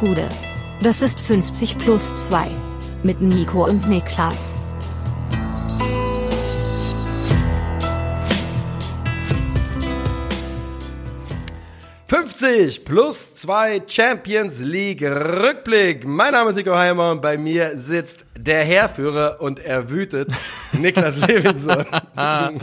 Gude. Das ist 50 plus 2. Mit Nico und Niklas. »50 plus 2 Champions League Rückblick«. Mein Name ist Nico Heimer und bei mir sitzt der Herrführer und er wütet, Niklas Levinson.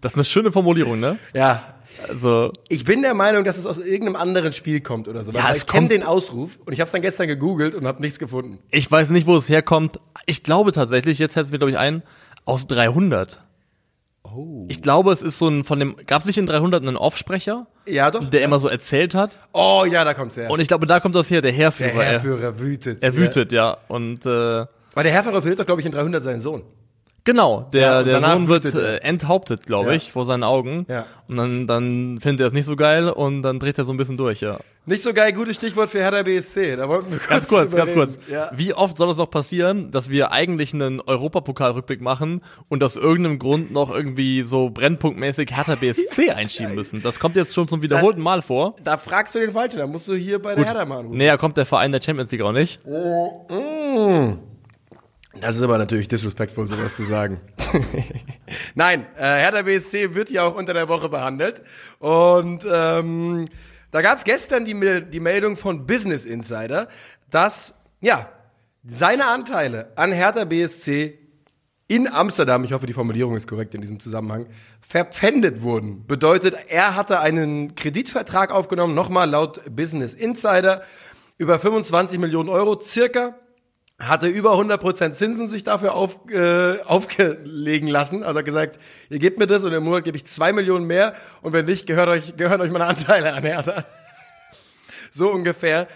Das ist eine schöne Formulierung, ne? Ja, Also, Ich bin der Meinung, dass es aus irgendeinem anderen Spiel kommt oder so. Ja, es ich kenne kommt- den Ausruf und ich habe es dann gestern gegoogelt und habe nichts gefunden. ich weiß nicht, wo es herkommt. Ich glaube tatsächlich, jetzt hätten wir, glaube ich, einen aus 300. Oh. Ich glaube, es ist so ein von dem, gab es nicht in 300 einen Offsprecher, Ja, doch. der immer so erzählt hat? oh ja, da kommt's her. Und ich glaube, da kommt das her, der der Herrführer. er, Herrführer wütet. er wütet, ja. Und äh, Weil der Herrführer verliert doch, glaube ich, in 300 seinen Sohn. Genau, der, Ja, der Sohn wird äh, enthauptet, glaube Ja. ich, vor seinen Augen. Ja. Und dann, dann findet er es nicht so geil und dann dreht er so ein bisschen durch, ja. Nicht so geil, gutes Stichwort für Hertha BSC. Da wollten wir kurz Ganz kurz, ganz kurz. Ja. Wie oft soll es noch passieren, dass wir eigentlich einen Europapokalrückblick machen und aus irgendeinem Grund noch irgendwie so brennpunktmäßig Hertha BSC einschieben müssen? Das kommt jetzt schon zum wiederholten Mal vor. Da fragst du den Falschen, da musst du hier bei der Hertha mal anrufen. Näher kommt der Verein der Champions League auch nicht. Das ist aber natürlich disrespectful, sowas zu sagen. Nein, äh, Hertha BSC wird ja auch unter der Woche behandelt. Und ähm, da gab es gestern die, die Meldung von Business Insider, dass ja seine Anteile an Hertha BSC in Amsterdam, ich hoffe, die Formulierung ist korrekt in diesem Zusammenhang, verpfändet wurden. Bedeutet, er hatte einen Kreditvertrag aufgenommen, nochmal laut Business Insider, über 25 Millionen Euro circa hatte über 100% Zinsen sich dafür auf, äh, aufgelegen lassen. Also hat gesagt, ihr gebt mir das und im Monat gebe ich zwei Millionen mehr und wenn nicht, gehört euch, gehören euch meine Anteile an Hertha. So ungefähr.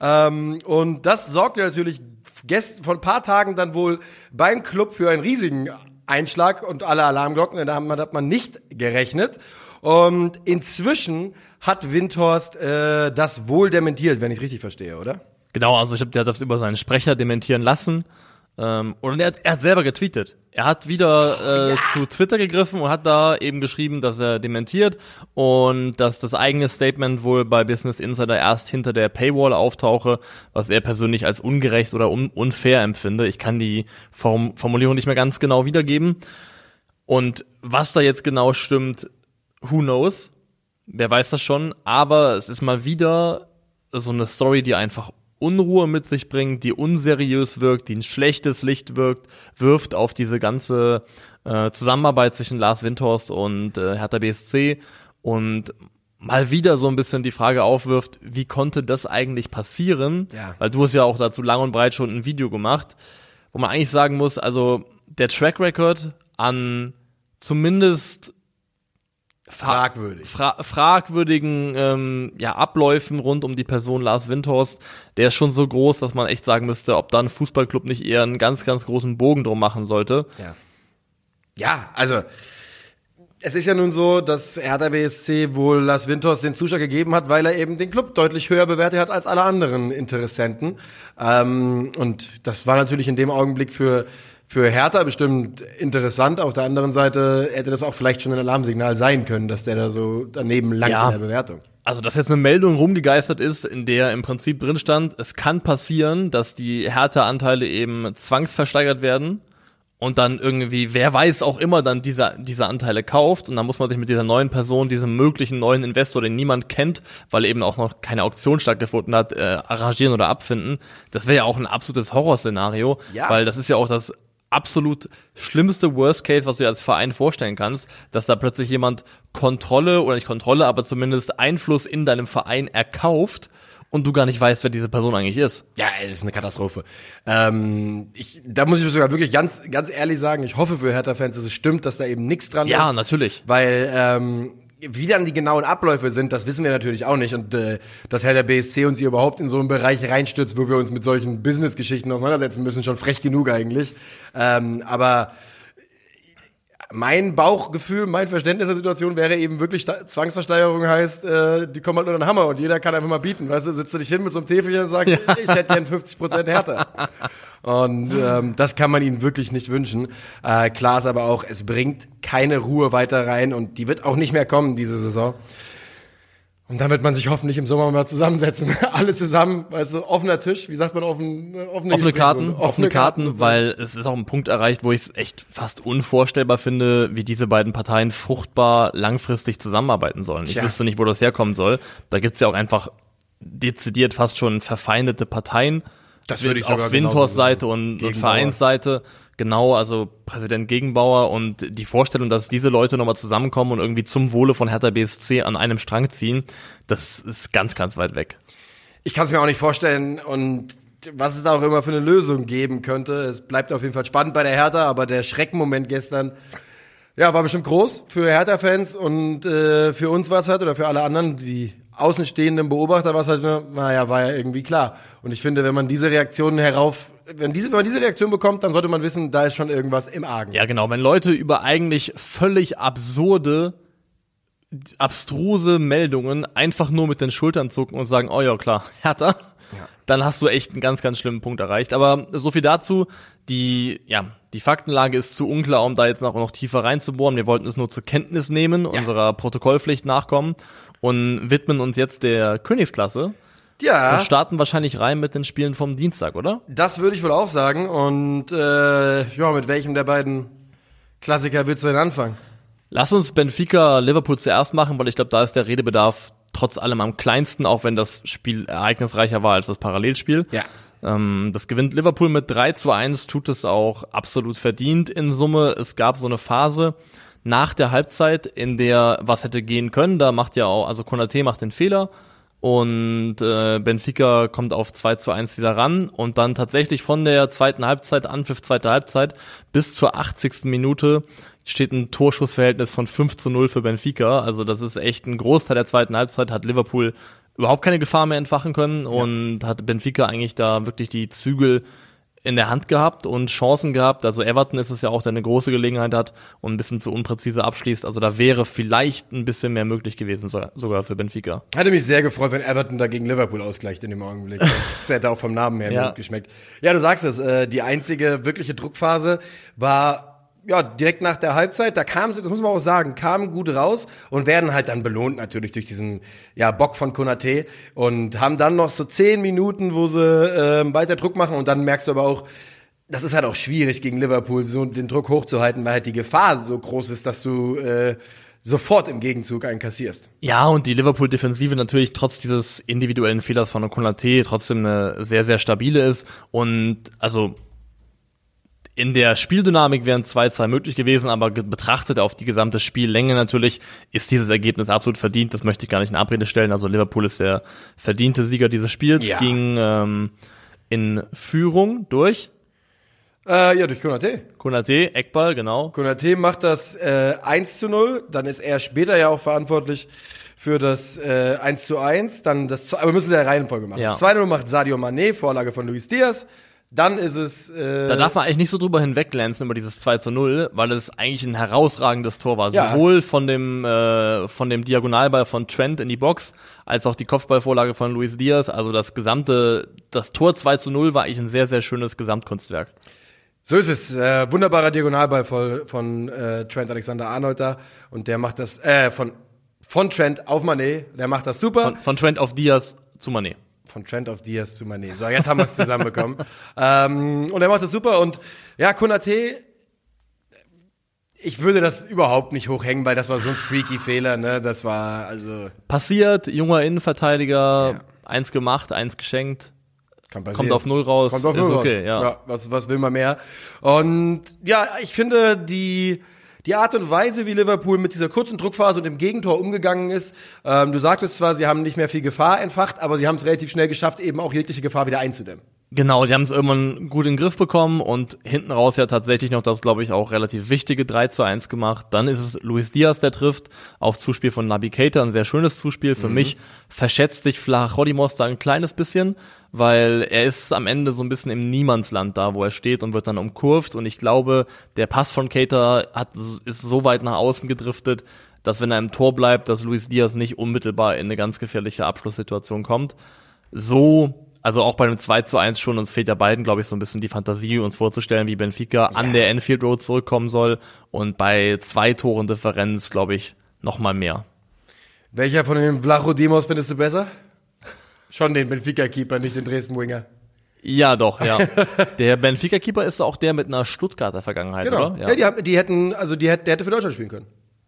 Ähm, und das sorgte natürlich gest vor ein paar Tagen dann wohl beim Club für einen riesigen Einschlag und alle Alarmglocken, da hat man, hat man nicht gerechnet. Und inzwischen hat Windhorst äh, das wohl dementiert, wenn ich richtig verstehe, oder? Genau, also ich habe der hat das über seinen Sprecher dementieren lassen. Ähm, und er hat, er hat selber getweetet. Er hat wieder äh, zu Twitter gegriffen und hat da eben geschrieben, dass er dementiert und dass das eigene Statement wohl bei Business Insider erst hinter der Paywall auftauche, was er persönlich als ungerecht oder un unfair empfinde. Ich kann die Form Formulierung nicht mehr ganz genau wiedergeben. Und was da jetzt genau stimmt, who knows? Wer weiß das schon? Aber es ist mal wieder so eine Story, die einfach Unruhe mit sich bringt, die unseriös wirkt, die ein schlechtes Licht wirkt, wirft auf diese ganze äh, Zusammenarbeit zwischen Lars Windhorst und äh, Hertha BSC und mal wieder so ein bisschen die Frage aufwirft, wie konnte das eigentlich passieren? Ja. Weil du hast ja auch dazu lang und breit schon ein Video gemacht, wo man eigentlich sagen muss, also der Track Record an zumindest Fragwürdig. fra fragwürdigen ähm, ja, Abläufen rund um die Person Lars Windhorst, der ist schon so groß, dass man echt sagen müsste, ob da ein Fußballclub nicht eher einen ganz, ganz großen Bogen drum machen sollte. Ja. Ja, also es ist ja nun so, dass Hertha BSC wohl Lars Windhorst den Zuschlag gegeben hat, weil er eben den Club deutlich höher bewertet hat als alle anderen Interessenten. Ähm, und das war natürlich in dem Augenblick für für Hertha bestimmt interessant. Auf der anderen Seite hätte das auch vielleicht schon ein Alarmsignal sein können, dass der da so daneben langt Ja. in der Bewertung. Also, dass jetzt eine Meldung rumgegeistert ist, in der im Prinzip drin stand, es kann passieren, dass die Hertha-Anteile eben zwangsversteigert werden und dann irgendwie, wer weiß auch immer, dann diese, diese Anteile kauft und dann muss man sich mit dieser neuen Person, diesem möglichen neuen Investor, den niemand kennt, weil eben auch noch keine Auktion stattgefunden hat, äh, arrangieren oder abfinden. Das wäre ja auch ein absolutes Horrorszenario, Ja. weil das ist ja auch das absolut schlimmste Worst Case, was du dir als Verein vorstellen kannst, dass da plötzlich jemand Kontrolle oder nicht Kontrolle, aber zumindest Einfluss in deinem Verein erkauft und du gar nicht weißt, wer diese Person eigentlich ist. Ja, es ist eine Katastrophe. Ähm, ich, da muss ich sogar wirklich ganz, ganz ehrlich sagen, ich hoffe für Hertha-Fans, dass es stimmt, dass da eben nichts dran Ja, ist. natürlich. Weil ähm, wie dann die genauen Abläufe sind, das wissen wir natürlich auch nicht. Und äh, dass Hertha BSC uns hier überhaupt in so einen Bereich reinstürzt, wo wir uns mit solchen Business-Geschichten auseinandersetzen müssen, schon frech genug eigentlich. Ähm, aber mein Bauchgefühl, mein Verständnis der Situation wäre eben wirklich Zwangsversteigerung heißt, äh, die kommen halt unter den Hammer und jeder kann einfach mal bieten. Weißt du, sitzt du dich hin mit so einem Täfelchen und sagst, ich hätte gern 50 Prozent härter. Und ähm, das kann man ihnen wirklich nicht wünschen. Äh, klar ist aber auch, es bringt keine Ruhe weiter rein und die wird auch nicht mehr kommen diese Saison. Und dann wird man sich hoffentlich im Sommer mal zusammensetzen. Alle zusammen, weißt du, offener Tisch, wie sagt man, offen, offene, offene Karten, Gesprächsrunde. offene Karten, weil es ist auch ein Punkt erreicht, wo ich es echt fast unvorstellbar finde, wie diese beiden Parteien fruchtbar langfristig zusammenarbeiten sollen. Ich Tja. wüsste nicht, wo das herkommen soll. Da gibt's ja auch einfach dezidiert fast schon verfeindete Parteien. Das würde ich sogar auf sagen. Seite und, und. Vereinsseite. Genau, also Präsident Gegenbauer und die Vorstellung, dass diese Leute nochmal zusammenkommen und irgendwie zum Wohle von Hertha BSC an einem Strang ziehen, das ist ganz, ganz weit weg. Ich kann es mir auch nicht vorstellen und was es da auch immer für eine Lösung geben könnte. Es bleibt auf jeden Fall spannend bei der Hertha, aber der Schreckenmoment gestern, ja, war bestimmt groß für Hertha-Fans und äh, für uns war es halt, oder für alle anderen, die außenstehenden Beobachter war es halt, nur, naja, war ja irgendwie klar. Und ich finde, wenn man diese Reaktionen herauf, wenn diese, wenn man diese Reaktion bekommt, dann sollte man wissen, da ist schon irgendwas im Argen. Ja, genau. Wenn Leute über eigentlich völlig absurde, abstruse Meldungen einfach nur mit den Schultern zucken und sagen, oh ja, klar, Hertha, dann hast du echt einen ganz, ganz schlimmen Punkt erreicht. Aber so viel dazu. Die, ja, die Faktenlage ist zu unklar, um da jetzt noch, noch tiefer reinzubohren. Wir wollten es nur zur Kenntnis nehmen, unserer Protokollpflicht nachkommen und widmen uns jetzt der Königsklasse und Ja, starten wahrscheinlich rein mit den Spielen vom Dienstag, oder? das würde ich wohl auch sagen. Und äh, ja, mit welchem der beiden Klassiker willst du denn anfangen? Lass uns Benfica Liverpool zuerst machen, weil ich glaube, da ist der Redebedarf trotz allem am kleinsten, auch wenn das Spiel ereignisreicher war als das Parallelspiel. Ja. Ähm, das gewinnt Liverpool mit 3 zu 1, tut es auch absolut verdient in Summe. Es gab so eine Phase nach der Halbzeit, in der was hätte gehen können. Da macht ja auch, also Konate macht den Fehler und äh, Benfica kommt auf 2 zu 1 wieder ran und dann tatsächlich von der zweiten Halbzeit, Anpfiff zweite Halbzeit, bis zur 80. Minute steht ein Torschussverhältnis von 5 zu 0 für Benfica. Also das ist echt ein Großteil der zweiten Halbzeit, hat Liverpool überhaupt keine Gefahr mehr entfachen können und hat Benfica eigentlich da wirklich die Zügel in der Hand gehabt und Chancen gehabt. Also Everton ist es ja auch, der eine große Gelegenheit hat und ein bisschen zu unpräzise abschließt. Also da wäre vielleicht ein bisschen mehr möglich gewesen, so- sogar für Benfica. Hätte mich sehr gefreut, wenn Everton da gegen Liverpool ausgleicht in dem Augenblick. Das hätte auch vom Namen her Ja. gut geschmeckt. Ja, du sagst es, äh, die einzige wirkliche Druckphase war ja direkt nach der Halbzeit. Da kamen sie, das muss man auch sagen, kamen gut raus und werden halt dann belohnt natürlich durch diesen ja, Bock von Konate und haben dann noch so zehn Minuten, wo sie äh, weiter Druck machen und dann merkst du aber auch, das ist halt auch schwierig gegen Liverpool, so den Druck hochzuhalten, weil halt die Gefahr so groß ist, dass du äh, sofort im Gegenzug einen kassierst. Ja, und die Liverpool-Defensive natürlich trotz dieses individuellen Fehlers von Konate trotzdem eine sehr, sehr stabile ist. Und also in der Spieldynamik wären 2-2 möglich gewesen, aber betrachtet auf die gesamte Spiellänge natürlich ist dieses Ergebnis absolut verdient. Das möchte ich gar nicht in Abrede stellen. Also Liverpool ist der verdiente Sieger dieses Spiels, Ja. ging ähm, in Führung durch Äh, ja, durch Konate. Konate, Eckball, genau. Konate macht das äh, 1 zu 0, dann ist er später ja auch verantwortlich für das äh, 1 zu 1, dann das, aber wir müssen es ja in der Reihenfolge machen. Ja. Das 2 0 macht Sadio Mané, Vorlage von Luis Diaz, dann ist es, äh, Da darf man eigentlich nicht so drüber hinwegglänzen über dieses 2 zu 0, weil es eigentlich ein herausragendes Tor war. Ja. Sowohl von dem, äh, von dem Diagonalball von Trent in die Box, als auch die Kopfballvorlage von Luis Diaz. Also das gesamte, das Tor 2 zu 0 war eigentlich ein sehr, sehr schönes Gesamtkunstwerk. so ist es, äh, wunderbarer Diagonalball von, von äh, Trent Alexander-Arnold da und der macht das, äh, von, von Trent auf Mané, der macht das super. Von, von Trent auf Diaz zu Mané. Von Trent auf Diaz zu Mané. So, jetzt haben wir es zusammenbekommen. ähm, und er macht das super. Und ja, Konate, ich würde das überhaupt nicht hochhängen, weil das war so ein freaky Fehler, ne? Das war, also, Passiert, junger Innenverteidiger, Ja. eins gemacht, eins geschenkt. Kommt auf Null raus, Kommt auf ist Null okay, raus. ja. was, was will man mehr? Und ja, ich finde, die, die Art und Weise, wie Liverpool mit dieser kurzen Druckphase und dem Gegentor umgegangen ist, ähm, du sagtest zwar, sie haben nicht mehr viel Gefahr entfacht, aber sie haben es relativ schnell geschafft, eben auch jegliche Gefahr wieder einzudämmen. Genau, die haben es irgendwann gut in den Griff bekommen und hinten raus ja tatsächlich noch das, glaube ich, auch relativ wichtige 3 zu 1 gemacht. Dann ist es Luis Diaz, der trifft, auf Zuspiel von Naby Keita, ein sehr schönes Zuspiel. Für mich verschätzt sich Flachodimos da ein kleines bisschen, weil er ist am Ende so ein bisschen im Niemandsland da, wo er steht und wird dann umkurvt und ich glaube, der Pass von Keita hat, ist so weit nach außen gedriftet, dass wenn er im Tor bleibt, dass Luis Diaz nicht unmittelbar in eine ganz gefährliche Abschlusssituation kommt. So also auch bei einem 2 zu 1 schon, uns fehlt ja beiden, glaube ich, so ein bisschen die Fantasie, uns vorzustellen, wie Benfica an der Enfield Road zurückkommen soll. Und bei zwei Toren Differenz, glaube ich, noch mal mehr. Welcher von den Vlachodimos findest du besser? Schon den Benfica-Keeper, nicht den Dresden-Winger. Ja, doch, ja. der Benfica-Keeper ist auch der mit einer Stuttgarter Vergangenheit, Genau. oder? Ja, die, haben- die hätten, also die der hätte für Deutschland spielen können.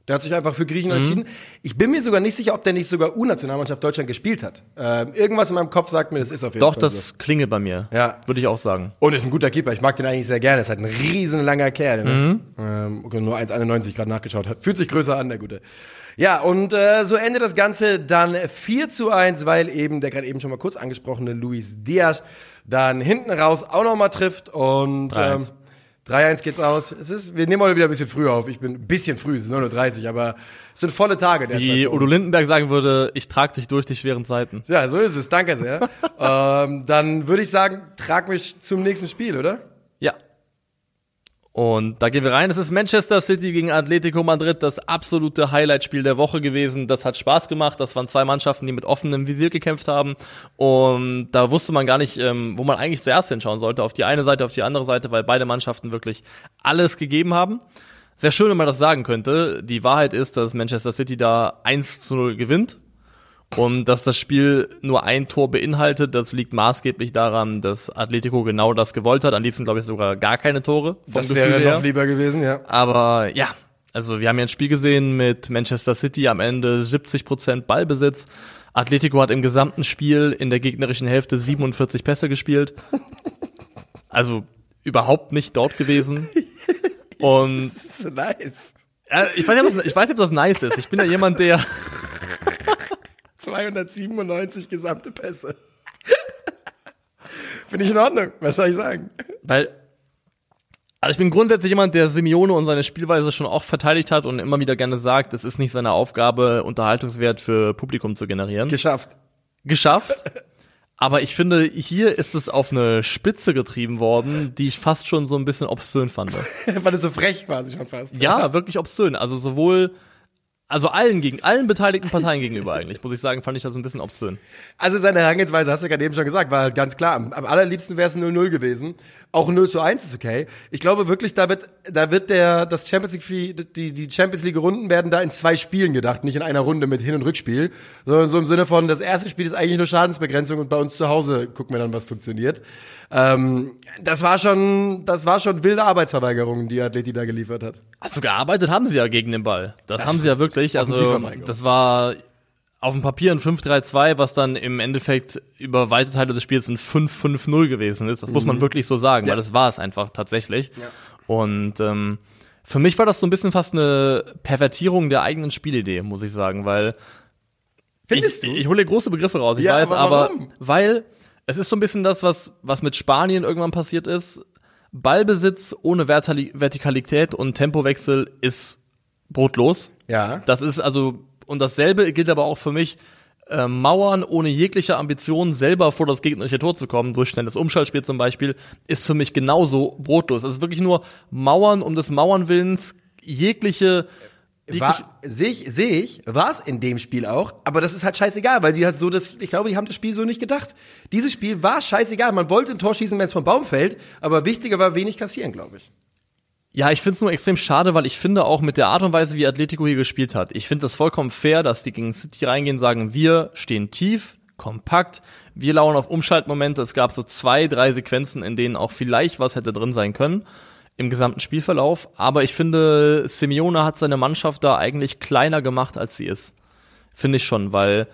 Der hat sich einfach für Griechenland Mhm. entschieden. Ich bin mir sogar nicht sicher, ob der nicht sogar U-Nationalmannschaft Deutschland gespielt hat. Ähm, irgendwas in meinem Kopf sagt mir, das ist auf jeden Doch, Fall das klingelt bei mir. Ja. Würde ich auch sagen. Und ist ein guter Keeper. Ich mag den eigentlich sehr gerne. Ist halt ein riesen langer Kerl. Ne? Mhm. Ähm, okay, nur 1,91 gerade nachgeschaut hat. Fühlt sich größer an, der Gute. Ja, und äh, so endet das Ganze dann 4 zu 1, weil eben der gerade eben schon mal kurz angesprochene Luis Diaz dann hinten raus auch noch mal trifft. Und 3-1. ähm, 3-1 geht's aus. Es ist, wir nehmen heute wieder ein bisschen früh auf. Ich bin ein bisschen früh, es ist 9.30 Uhr, aber es sind volle Tage derzeit. Wie Udo. Lindenberg sagen würde, ich trage dich durch die schweren Zeiten. Ja, so ist es. Danke sehr. ähm, dann würde ich sagen, trag mich zum nächsten Spiel, oder? Ja. Und da gehen wir rein. Es ist Manchester City gegen Atletico Madrid, das absolute Highlight-Spiel der Woche gewesen. Das hat Spaß gemacht. Das waren zwei Mannschaften, die mit offenem Visier gekämpft haben. Und da wusste man gar nicht, ähm, wo man eigentlich zuerst hinschauen sollte. Auf die eine Seite, auf die andere Seite, weil beide Mannschaften wirklich alles gegeben haben. Sehr schön, wenn man das sagen könnte. Die Wahrheit ist, dass Manchester City da 1 zu 0 gewinnt. Und dass das Spiel nur ein Tor beinhaltet, das liegt maßgeblich daran, dass Atletico genau das gewollt hat. Am liebsten, glaube ich, sogar gar keine Tore. Das wäre her. noch lieber gewesen, ja. Aber ja, also wir haben ja ein Spiel gesehen mit Manchester City am Ende 70% Ballbesitz. Atletico hat im gesamten Spiel in der gegnerischen Hälfte 47 Pässe gespielt. Also überhaupt nicht dort gewesen. Und Nice. ich weiß nicht, ob das nice ist. Ich bin ja jemand, der 297 gesamte Pässe. Finde ich in Ordnung. Was soll ich sagen? Weil, also ich bin grundsätzlich jemand, der Simeone und seine Spielweise schon auch verteidigt hat und immer wieder gerne sagt, es ist nicht seine Aufgabe, Unterhaltungswert für Publikum zu generieren. Geschafft. Geschafft. Aber ich finde, hier ist es auf eine Spitze getrieben worden, die ich fast schon so ein bisschen obszön fand. War das so frech quasi schon fast. Ja, wirklich obszön. Also sowohl, also allen gegen, allen beteiligten Parteien gegenüber eigentlich, muss ich sagen, fand ich das ein bisschen obszön. Also seine Herangehensweise, hast du gerade eben schon gesagt, war halt ganz klar. Am, am allerliebsten wäre es 0-0 gewesen. Auch 0 zu 1 ist okay. Ich glaube wirklich, da wird, da wird der, das Champions League, die, die Champions League Runden werden da in zwei Spielen gedacht, nicht in einer Runde mit Hin- und Rückspiel, sondern so im Sinne von, das erste Spiel ist eigentlich nur Schadensbegrenzung und bei uns zu Hause gucken wir dann, was funktioniert. Ähm, das war schon, das war schon wilde Arbeitsverweigerung, die Athleti da geliefert hat. Also gearbeitet haben sie ja gegen den Ball. Das, haben sie ja wirklich. Also das war auf dem Papier ein 5-3-2, was dann im Endeffekt über weite Teile des Spiels ein 5-5-0 gewesen ist. Das muss man wirklich so sagen, Ja. weil das war es einfach tatsächlich. Und ähm, für mich war das so ein bisschen fast eine Pervertierung der eigenen Spielidee, muss ich sagen, weil Findest ich, du? ich hole große Begriffe raus, ich Ja, weiß, aber aber weil es ist so ein bisschen das, was, was mit Spanien irgendwann passiert ist. Ballbesitz ohne Vertikalität und Tempowechsel ist brotlos. ja. Das ist also, und dasselbe gilt aber auch für mich, äh, Mauern ohne jegliche Ambition, selber vor das gegnerische Tor zu kommen, durch schnelles Umschaltspiel zum Beispiel, ist für mich genauso brotlos. Es ist wirklich nur Mauern um des Mauernwillens, jegliche, War, sehe ich, sehe ich, war es in dem Spiel auch, aber das ist halt scheißegal, weil die hat so das, ich glaube, die haben das Spiel so nicht gedacht. Dieses Spiel war scheißegal. Man wollte ein Tor schießen, wenn es vom Baum fällt, aber wichtiger war wenig kassieren, glaube ich. Ja, ich finde es nur extrem schade, weil ich finde auch mit der Art und Weise, wie Atletico hier gespielt hat, ich finde das vollkommen fair, dass die gegen City reingehen, sagen, wir stehen tief, kompakt, wir lauern auf Umschaltmomente. Es gab so zwei, drei Sequenzen, in denen auch vielleicht was hätte drin sein können im gesamten Spielverlauf. Aber ich finde, Simeone hat seine Mannschaft da eigentlich kleiner gemacht, als sie ist. Finde ich schon, weil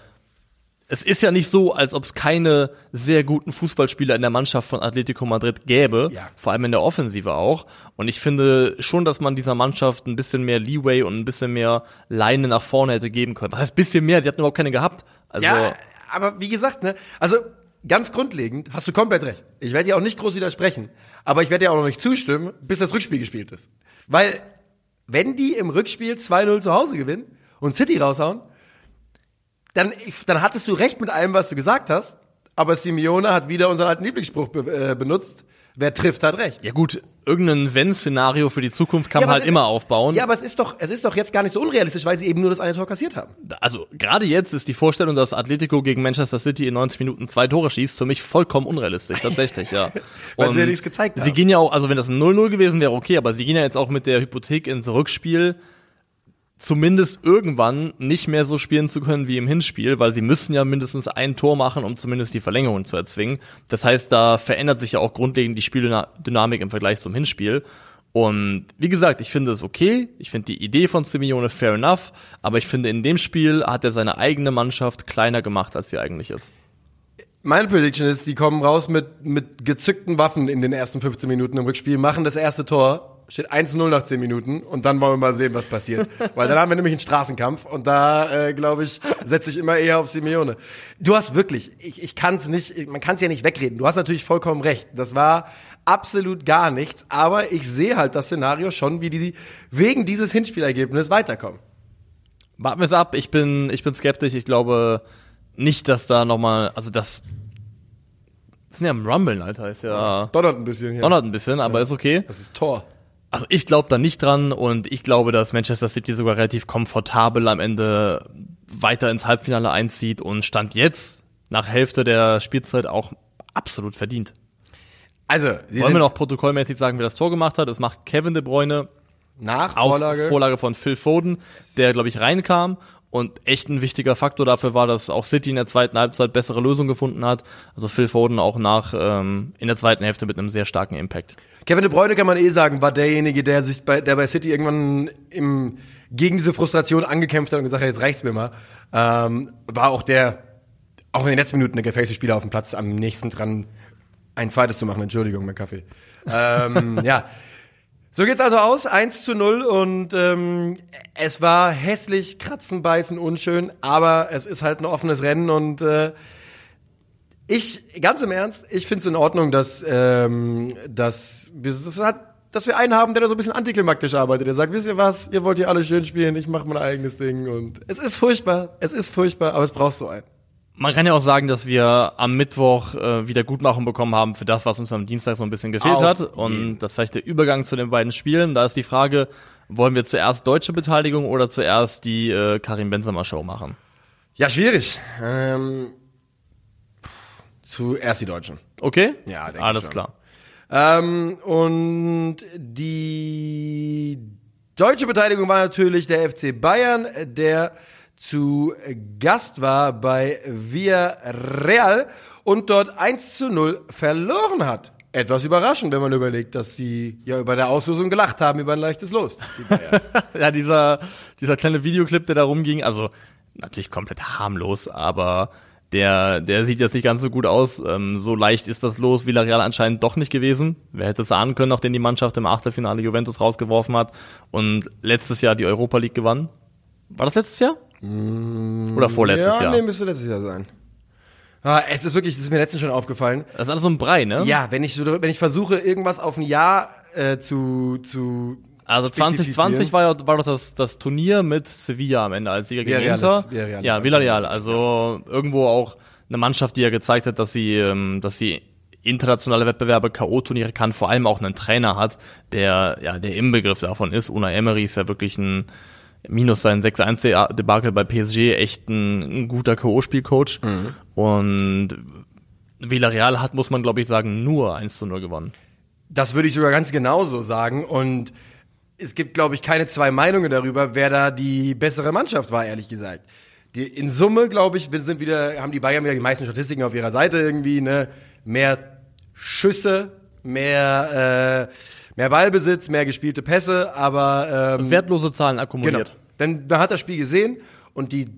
es ist ja nicht so, als ob es keine sehr guten Fußballspieler in der Mannschaft von Atletico Madrid gäbe, Ja. vor allem in der Offensive auch. Und ich finde schon, dass man dieser Mannschaft ein bisschen mehr Leeway und ein bisschen mehr Leine nach vorne hätte geben können. Was heißt bisschen mehr? Die hatten überhaupt keine gehabt. Also Ja, aber wie gesagt, ne, also ganz grundlegend hast du komplett recht. Ich werde dir auch nicht groß widersprechen, aber ich werde dir auch noch nicht zustimmen, bis das Rückspiel gespielt ist. Weil, wenn die im Rückspiel 2-0 zu Hause gewinnen und City raushauen, dann, dann hattest du recht mit allem, was du gesagt hast, aber Simeone hat wieder unseren alten Lieblingsspruch be äh, benutzt. Wer trifft, hat recht. ja gut, irgendein Wenn-Szenario für die Zukunft kann Ja, man halt ist- immer aufbauen. Ja, aber es ist doch, es ist doch jetzt gar nicht so unrealistisch, weil sie eben nur das eine Tor kassiert haben. also gerade jetzt ist die Vorstellung, dass Atletico gegen Manchester City in 90 Minuten zwei Tore schießt, für mich vollkommen unrealistisch, tatsächlich, ja. Weil sie ja nichts gezeigt Sie haben. gehen ja auch, also wenn das ein 0-0 gewesen wäre, okay, aber sie gehen ja jetzt auch mit der Hypothek ins Rückspiel. Zumindest irgendwann nicht mehr so spielen zu können wie im Hinspiel, weil sie müssen ja mindestens ein Tor machen, um zumindest die Verlängerung zu erzwingen. Das heißt, da verändert sich ja auch grundlegend die Spieldynamik im Vergleich zum Hinspiel. Und wie gesagt, ich finde es okay. Ich finde die Idee von Simeone fair enough. Aber ich finde, in dem Spiel hat er seine eigene Mannschaft kleiner gemacht, als sie eigentlich ist. Meine Prediction ist, die kommen raus mit, mit gezückten Waffen in den ersten 15 Minuten im Rückspiel, machen das erste Tor steht 1-0 nach 10 Minuten und dann wollen wir mal sehen, was passiert. Weil dann haben wir nämlich einen Straßenkampf und da, äh, glaube ich, setze ich immer eher auf Simeone. Du hast wirklich, ich, ich kann es nicht, man kann es ja nicht wegreden. Du hast natürlich vollkommen recht. Das war absolut gar nichts, aber ich sehe halt das Szenario schon, wie die wegen dieses Hinspielergebnisses weiterkommen. Warten wir es ab. Ich bin, ich bin skeptisch. Ich glaube nicht, dass da nochmal, also das das sind ja im Rumblen, Alter. Ist ja. Donnert ein bisschen hier. Donnert ein bisschen, aber ja. ist okay. Das ist Tor. Also ich glaube da nicht dran und ich glaube, dass Manchester City sogar relativ komfortabel am Ende weiter ins Halbfinale einzieht und stand jetzt nach Hälfte der Spielzeit auch absolut verdient. Also, Sie wollen wir noch protokollmäßig sagen, wer das Tor gemacht hat? Es macht Kevin De Bruyne nach Vorlage, Vorlage von Phil Foden, der glaube ich reinkam und echt ein wichtiger Faktor dafür war, dass auch City in der zweiten Halbzeit bessere Lösungen gefunden hat. Also Phil Foden auch nach ähm, in der zweiten Hälfte mit einem sehr starken Impact. Kevin De Bruyne kann man eh sagen, war derjenige, der sich bei, der bei City irgendwann im, gegen diese Frustration angekämpft hat und gesagt hat, jetzt reicht's mir mal. Ähm, war auch der, auch in den letzten Minuten der gefährlichste Spieler auf dem Platz, am nächsten dran ein zweites zu machen. Entschuldigung, mein Kaffee. ähm, ja. So geht's also aus, 1 zu 0 und ähm, es war hässlich, kratzen, beißen, unschön, aber es ist halt ein offenes Rennen und äh, ich, ganz im Ernst, ich finde es in Ordnung, dass, ähm, dass, das hat, dass wir einen haben, der da so ein bisschen antiklimaktisch arbeitet. Der sagt, wisst ihr was, ihr wollt hier alle schön spielen, ich mache mein eigenes Ding. Und es ist furchtbar, es ist furchtbar, aber es braucht so einen. Man kann ja auch sagen, dass wir am Mittwoch äh, wieder Gutmachung bekommen haben für das, was uns am Dienstag so ein bisschen gefehlt Auf hat. Und das vielleicht der Übergang zu den beiden Spielen. Da ist die Frage, wollen wir zuerst deutsche Beteiligung oder zuerst die äh, Karim Benzema Show machen? Ja, schwierig. Ähm Zuerst die Deutschen. Okay? Ja, denke Alles klar. Ähm, und die deutsche Beteiligung war natürlich der FC Bayern, der zu Gast war bei Villarreal und dort 1 zu 0 verloren hat. Etwas überraschend, wenn man überlegt, dass sie ja über der Auslosung gelacht haben über ein leichtes Los. Die ja, dieser, dieser kleine Videoclip, der da rumging, also natürlich komplett harmlos, aber der, der sieht jetzt nicht ganz so gut aus. Ähm, so leicht ist das Los Villarreal anscheinend doch nicht gewesen. Wer hätte es ahnen können, nachdem die Mannschaft im Achtelfinale Juventus rausgeworfen hat und letztes Jahr die Europa League gewann? War das letztes Jahr? Mm, Oder vorletztes ja, Jahr? Nee, müsste letztes Jahr sein. Ah, es ist wirklich, das ist mir letztens schon aufgefallen. Das ist alles so ein Brei, ne? Ja, wenn ich so, wenn ich versuche, irgendwas auf ein Jahr äh, zu, zu also 2020 war, ja, war doch das, das Turnier mit Sevilla am Ende als Sieger gegen Inter. Ist, Villarreal ja, Villarreal. Also irgendwo auch eine Mannschaft, die ja gezeigt hat, dass sie, ähm, dass sie internationale Wettbewerbe, K.O.-Turniere kann, vor allem auch einen Trainer hat, der ja der Inbegriff davon ist. Una Emery ist ja wirklich ein minus sein 6-1-Debakel bei PSG echt ein, ein guter K.O.-Spielcoach. Mhm. Und Villarreal hat, muss man glaube ich sagen, nur 1 0 gewonnen. Das würde ich sogar ganz genauso sagen. Und es gibt, glaube ich, keine zwei Meinungen darüber, wer da die bessere Mannschaft war, ehrlich gesagt. Die, in Summe, glaube ich, sind wieder, haben die Bayern wieder die meisten Statistiken auf ihrer Seite irgendwie, ne? Mehr Schüsse, mehr, äh, mehr Ballbesitz, mehr gespielte Pässe, aber ähm, wertlose Zahlen akkumuliert. Genau. Denn man hat das Spiel gesehen und die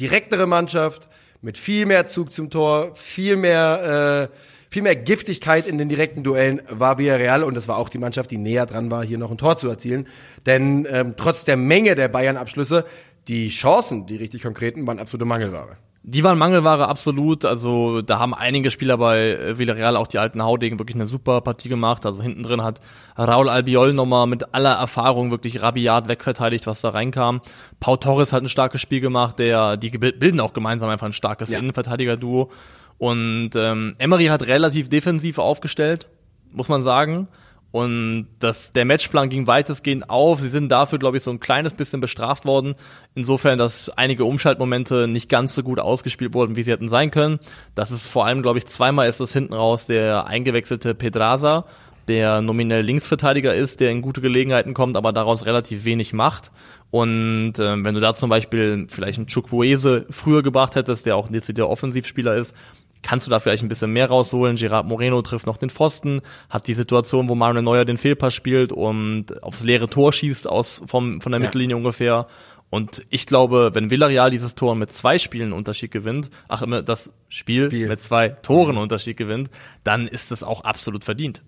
direktere Mannschaft mit viel mehr Zug zum Tor, viel mehr äh, viel mehr Giftigkeit in den direkten Duellen war Villarreal und das war auch die Mannschaft, die näher dran war, hier noch ein Tor zu erzielen. Denn ähm, trotz der Menge der Bayern-Abschlüsse, die Chancen, die richtig konkreten, waren absolute Mangelware. Die waren Mangelware absolut. Also da haben einige Spieler bei äh, Villarreal, auch die alten Haudegen, wirklich eine super Partie gemacht. Also hinten drin hat Raul Albiol nochmal mit aller Erfahrung wirklich rabiat wegverteidigt, was da reinkam. Pau Torres hat ein starkes Spiel gemacht, der die bilden auch gemeinsam einfach ein starkes ja. Innenverteidiger-Duo. Und ähm, Emery hat relativ defensiv aufgestellt, muss man sagen. Und das, der Matchplan ging weitestgehend auf. Sie sind dafür, glaube ich, so ein kleines bisschen bestraft worden. Insofern, dass einige Umschaltmomente nicht ganz so gut ausgespielt wurden, wie sie hätten sein können. Das ist vor allem, glaube ich, zweimal ist das hinten raus der eingewechselte Pedraza. der nominell Linksverteidiger ist, der in gute Gelegenheiten kommt, aber daraus relativ wenig macht. Und äh, wenn du da zum Beispiel vielleicht einen Chukwueze früher gebracht hättest, der auch ein dezidierter Offensivspieler ist, kannst du da vielleicht ein bisschen mehr rausholen. Gerard Moreno trifft noch den Pfosten, hat die Situation, wo Manuel Neuer den Fehlpass spielt und aufs leere Tor schießt aus vom, von der ja. Mittellinie ungefähr. Und ich glaube, wenn Villarreal dieses Tor mit zwei Spielen Unterschied gewinnt, ach immer das Spiel, Spiel. mit zwei Toren Unterschied gewinnt, dann ist es auch absolut verdient.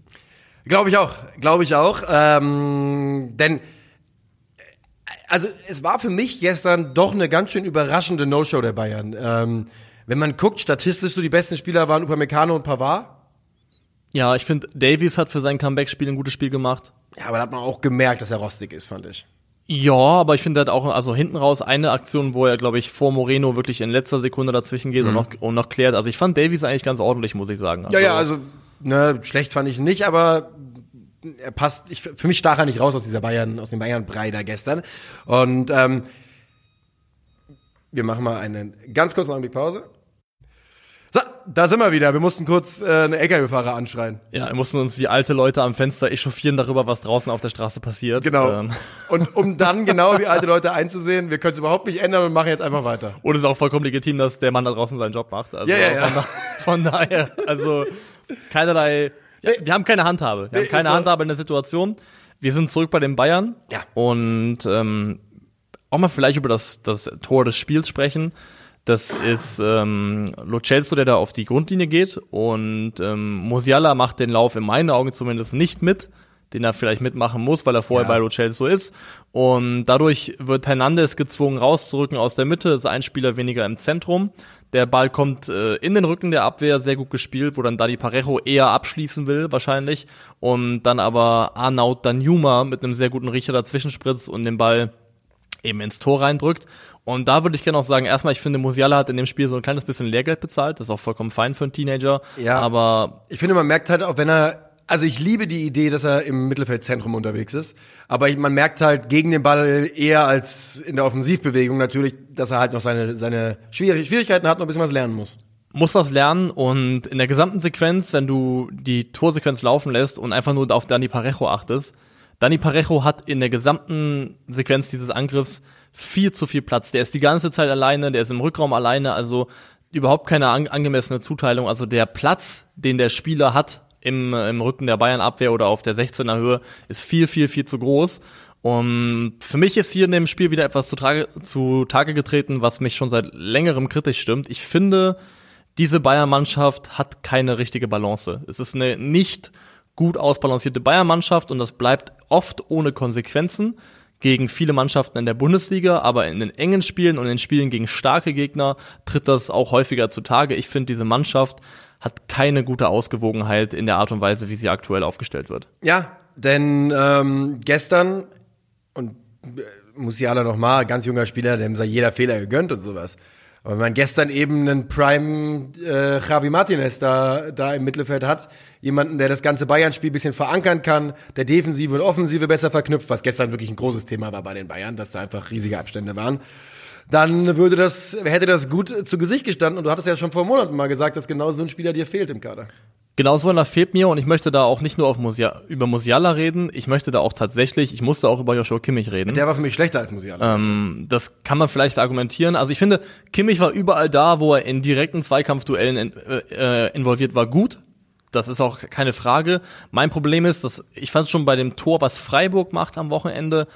Glaube ich auch, glaube ich auch. Ähm, denn also es war für mich gestern doch eine ganz schön überraschende No-Show der Bayern. Ähm, wenn man guckt, statistisch so die besten Spieler waren Upamecano und Pavard. Ja, ich finde, Davies hat für sein Comeback-Spiel ein gutes Spiel gemacht. Ja, aber da hat man auch gemerkt, dass er rostig ist, fand ich. Ja, aber ich finde, er hat auch, also hinten raus eine Aktion, wo er, glaube ich, vor Moreno wirklich in letzter Sekunde dazwischen geht mhm. und, noch, und noch klärt. Also ich fand Davies eigentlich ganz ordentlich, muss ich sagen. Also, ja, ja, also, ne, schlecht fand ich nicht, aber er passt, ich, für mich stach er nicht raus aus dieser Bayern, aus dem Bayern-Brei da gestern. Und ähm, wir machen mal einen ganz kurzen Augenblick Pause. So, da sind wir wieder. Wir mussten kurz äh, eine LKW-Fahrer anschreien. Ja, wir mussten uns die alte Leute am Fenster echauffieren darüber, was draußen auf der Straße passiert. Genau. Ähm. Und um dann genau die alte Leute einzusehen, wir können es überhaupt nicht ändern und machen jetzt einfach weiter. Und es ist auch vollkommen legitim, dass der Mann da draußen seinen Job macht. Also ja, ja, ja. Von, von daher, also keinerlei, ja, wir haben keine Handhabe. Wir haben keine so. Handhabe in der Situation. Wir sind zurück bei den Bayern. Ja. Und ähm, auch mal vielleicht über das, das Tor des Spiels sprechen. Das ist ähm, Lo Celso, der da auf die Grundlinie geht und ähm, Musiala macht den Lauf in meinen Augen zumindest nicht mit, den er vielleicht mitmachen muss, weil er vorher ja. bei Lo Celso ist. Und dadurch wird Hernandez gezwungen rauszurücken aus der Mitte, ist ein Spieler weniger im Zentrum. Der Ball kommt äh, in den Rücken der Abwehr, sehr gut gespielt, wo dann Dani Parejo eher abschließen will, wahrscheinlich. Und dann aber Arnaud Danjuma mit einem sehr guten Riecher dazwischen spritzt und den Ball eben ins Tor reindrückt. Und da würde ich gerne auch sagen, erstmal, ich finde, Musiala hat in dem Spiel so ein kleines bisschen Lehrgeld bezahlt. Das ist auch vollkommen fein für einen Teenager. Ja. Aber. Ich finde, man merkt halt auch, wenn er also ich liebe die Idee, dass er im Mittelfeldzentrum unterwegs ist, aber man merkt halt gegen den Ball eher als in der Offensivbewegung natürlich, dass er halt noch seine, seine Schwierigkeiten hat, noch ein bisschen was lernen muss. Muss was lernen und in der gesamten Sequenz, wenn du die Torsequenz laufen lässt und einfach nur auf Dani Parejo achtest, Dani Parejo hat in der gesamten Sequenz dieses Angriffs viel zu viel Platz. Der ist die ganze Zeit alleine, der ist im Rückraum alleine, also überhaupt keine an angemessene Zuteilung. Also der Platz, den der Spieler hat im, im Rücken der Bayern-Abwehr oder auf der 16er Höhe, ist viel, viel, viel zu groß. Und für mich ist hier in dem Spiel wieder etwas zu, Tage, zu Tage getreten, was mich schon seit längerem kritisch stimmt. Ich finde, diese Bayern-Mannschaft hat keine richtige Balance. Es ist eine nicht gut ausbalancierte Bayern-Mannschaft und das bleibt oft ohne Konsequenzen gegen viele Mannschaften in der Bundesliga, aber in den engen Spielen und in Spielen gegen starke Gegner tritt das auch häufiger zutage. Ich finde, diese Mannschaft hat keine gute Ausgewogenheit in der Art und Weise, wie sie aktuell aufgestellt wird. Ja, denn ähm, gestern und äh, Musiala noch mal, ganz junger Spieler, dem sei jeder Fehler gegönnt und sowas. Aber wenn man gestern eben einen Prime äh, Javi Martinez da, da im Mittelfeld hat, jemanden, der das ganze Bayern-Spiel bisschen verankern kann, der Defensive und Offensive besser verknüpft, was gestern wirklich ein großes Thema war bei den Bayern, dass da einfach riesige Abstände waren, dann würde das, hätte das gut zu Gesicht gestanden. Und du hattest ja schon vor Monaten mal gesagt, dass genau so ein Spieler dir fehlt im Kader. Genau so einer fehlt mir und ich möchte da auch nicht nur auf Musia über Musiala reden, ich möchte da auch tatsächlich, ich musste auch über Joshua Kimmich reden. Der war für mich schlechter als Musiala. Ähm, das kann man vielleicht argumentieren. Also ich finde, Kimmich war überall da, wo er in direkten Zweikampfduellen in, äh, äh, involviert war, gut. Das ist auch keine Frage. Mein Problem ist, dass ich fand schon bei dem Tor, was Freiburg macht am Wochenende,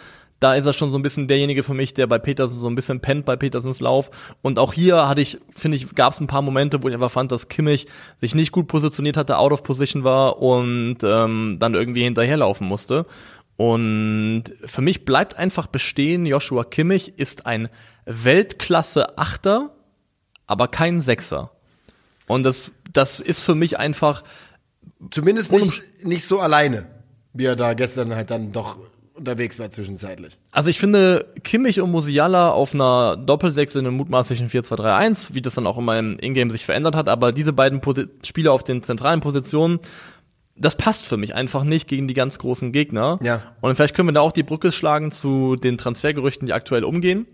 da ist er schon so ein bisschen derjenige für mich, der bei Petersen so ein bisschen pennt bei Petersens Lauf. Und auch hier hatte ich, finde ich, gab es ein paar Momente, wo ich einfach fand, dass Kimmich sich nicht gut positioniert hatte, out of position war und ähm, dann irgendwie hinterherlaufen musste. Und für mich bleibt einfach bestehen, Joshua Kimmich ist ein Weltklasse-Achter, aber kein Sechser. Und das, das ist für mich einfach. Zumindest nicht, nicht so alleine, wie er da gestern halt dann doch unterwegs war zwischenzeitlich. Also ich finde Kimmich und Musiala auf einer Doppelsechs in einem mutmaßlichen 4-2-3-1, wie das dann auch immer im Ingame sich verändert hat, aber diese beiden Posi Spieler auf den zentralen Positionen, das passt für mich einfach nicht gegen die ganz großen Gegner. Ja. Und vielleicht können wir da auch die Brücke schlagen zu den Transfergerüchten, die aktuell umgehen.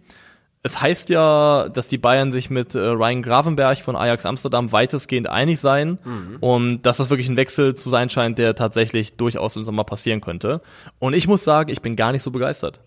Es heißt ja, dass die Bayern sich mit äh, Ryan Gravenberg von Ajax Amsterdam weitestgehend einig seien mhm. und dass das wirklich ein Wechsel zu sein scheint, der tatsächlich durchaus im Sommer passieren könnte. Und ich muss sagen, ich bin gar nicht so begeistert.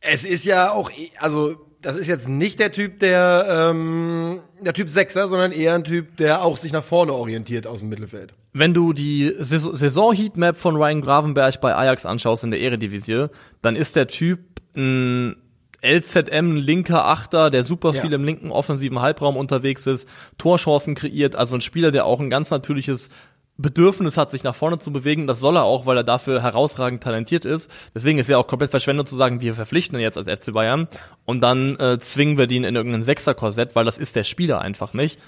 Es ist ja auch, also das ist jetzt nicht der Typ, der ähm, der Typ Sechser, sondern eher ein Typ, der auch sich nach vorne orientiert aus dem Mittelfeld. Wenn du die Saison-Heatmap von Ryan Gravenberg bei Ajax anschaust in der Eredivisie, dann ist der Typ ein LZM, linker Achter, der super viel ja. im linken offensiven Halbraum unterwegs ist, Torchancen kreiert, also ein Spieler, der auch ein ganz natürliches Bedürfnis hat, sich nach vorne zu bewegen. Das soll er auch, weil er dafür herausragend talentiert ist. Deswegen ist ja auch komplett verschwendet zu sagen, wir verpflichten ihn jetzt als FC Bayern und dann äh, zwingen wir den in irgendein Sechserkorsett, weil das ist der Spieler einfach nicht.